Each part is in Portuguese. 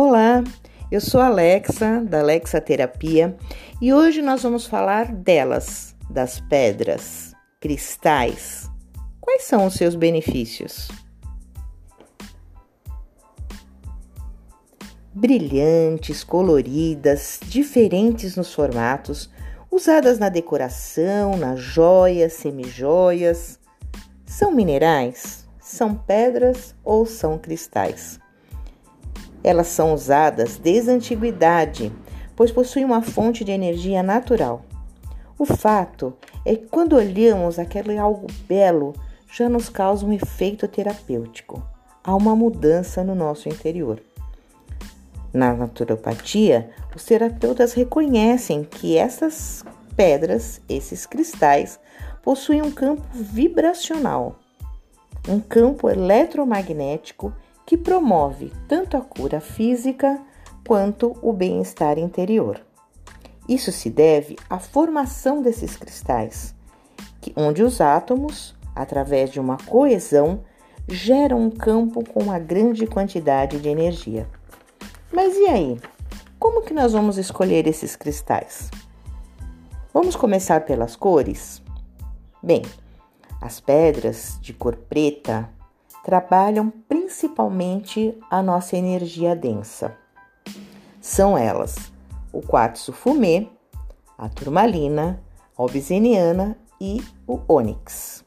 Olá, eu sou Alexa, da Alexa Terapia, e hoje nós vamos falar delas, das pedras, cristais. Quais são os seus benefícios? Brilhantes, coloridas, diferentes nos formatos, usadas na decoração, nas joias, semijoias. São minerais? São pedras ou são cristais? Elas são usadas desde a antiguidade, pois possuem uma fonte de energia natural. O fato é que quando olhamos aquele algo belo, já nos causa um efeito terapêutico. Há uma mudança no nosso interior. Na naturopatia, os terapeutas reconhecem que essas pedras, esses cristais, possuem um campo vibracional, um campo eletromagnético que promove tanto a cura física quanto o bem-estar interior. Isso se deve à formação desses cristais, onde os átomos, através de uma coesão, geram um campo com uma grande quantidade de energia. Mas e aí? Como que nós vamos escolher esses cristais? Vamos começar pelas cores? Bem, as pedras de cor preta, trabalham principalmente a nossa energia densa. São elas o quartzo fumê, a turmalina, a obsidiana e o ônix.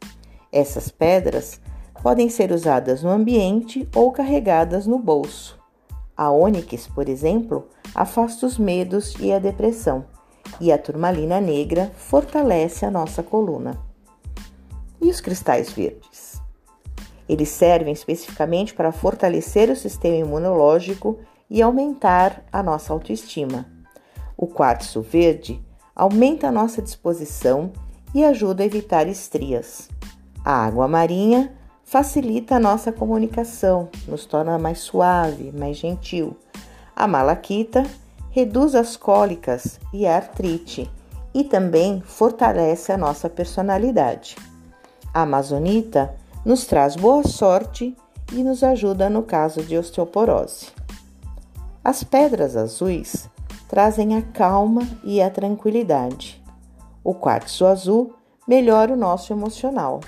Essas pedras podem ser usadas no ambiente ou carregadas no bolso. A ônix, por exemplo, afasta os medos e a depressão, e a turmalina negra fortalece a nossa coluna. E os cristais verdes? Eles servem especificamente para fortalecer o sistema imunológico e aumentar a nossa autoestima. O quartzo verde aumenta a nossa disposição e ajuda a evitar estrias. A água marinha facilita a nossa comunicação, nos torna mais suave, mais gentil. A malaquita reduz as cólicas e a artrite e também fortalece a nossa personalidade. A amazonita nos traz boa sorte e nos ajuda no caso de osteoporose. As pedras azuis trazem a calma e a tranquilidade. O quartzo azul melhora o nosso emocional.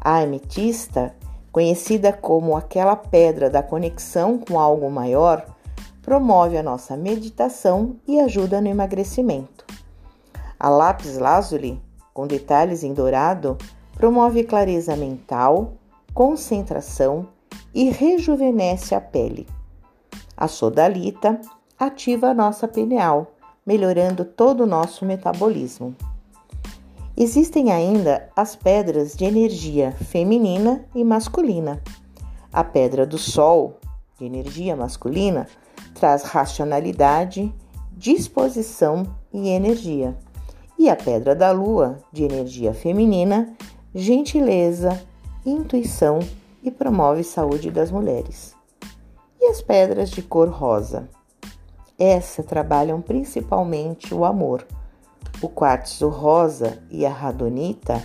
A ametista, conhecida como aquela pedra da conexão com algo maior, promove a nossa meditação e ajuda no emagrecimento. A lápis lazuli, com detalhes em dourado, promove clareza mental, concentração e rejuvenesce a pele. A sodalita ativa a nossa pineal, melhorando todo o nosso metabolismo. Existem ainda as pedras de energia feminina e masculina. A pedra do Sol, de energia masculina, traz racionalidade, disposição e energia. E a pedra da Lua, de energia feminina, gentileza, intuição e promove saúde das mulheres. E as pedras de cor rosa? Essas trabalham principalmente o amor. O quartzo rosa e a radonita,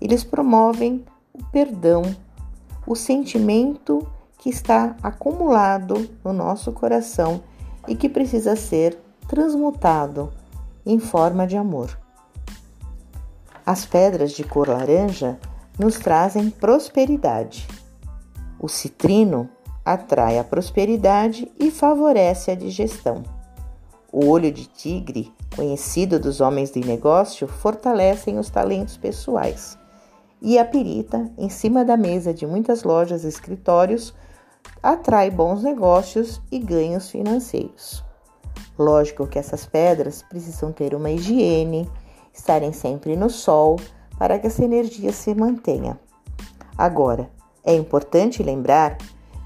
eles promovem o perdão, o sentimento que está acumulado no nosso coração e que precisa ser transmutado em forma de amor. As pedras de cor laranja nos trazem prosperidade. O citrino atrai a prosperidade e favorece a digestão. O olho de tigre, conhecido dos homens de negócio, fortalecem os talentos pessoais. E a pirita, em cima da mesa de muitas lojas e escritórios, atrai bons negócios e ganhos financeiros. Lógico que essas pedras precisam ter uma higiene, estarem sempre no sol para que essa energia se mantenha. Agora, é importante lembrar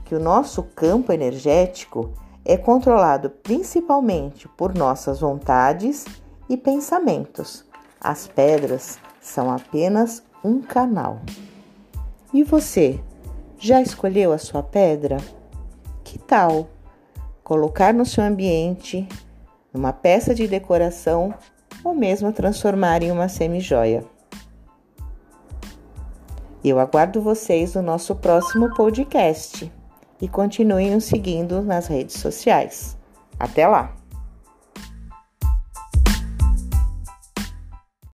que o nosso campo energético é controlado principalmente por nossas vontades e pensamentos. As pedras são apenas um canal. E você, já escolheu a sua pedra? Que tal colocar no seu ambiente, numa peça de decoração ou mesmo transformar em uma semijoia. Eu aguardo vocês no nosso próximo podcast. e continuem nos seguindo nas redes sociais. Até lá!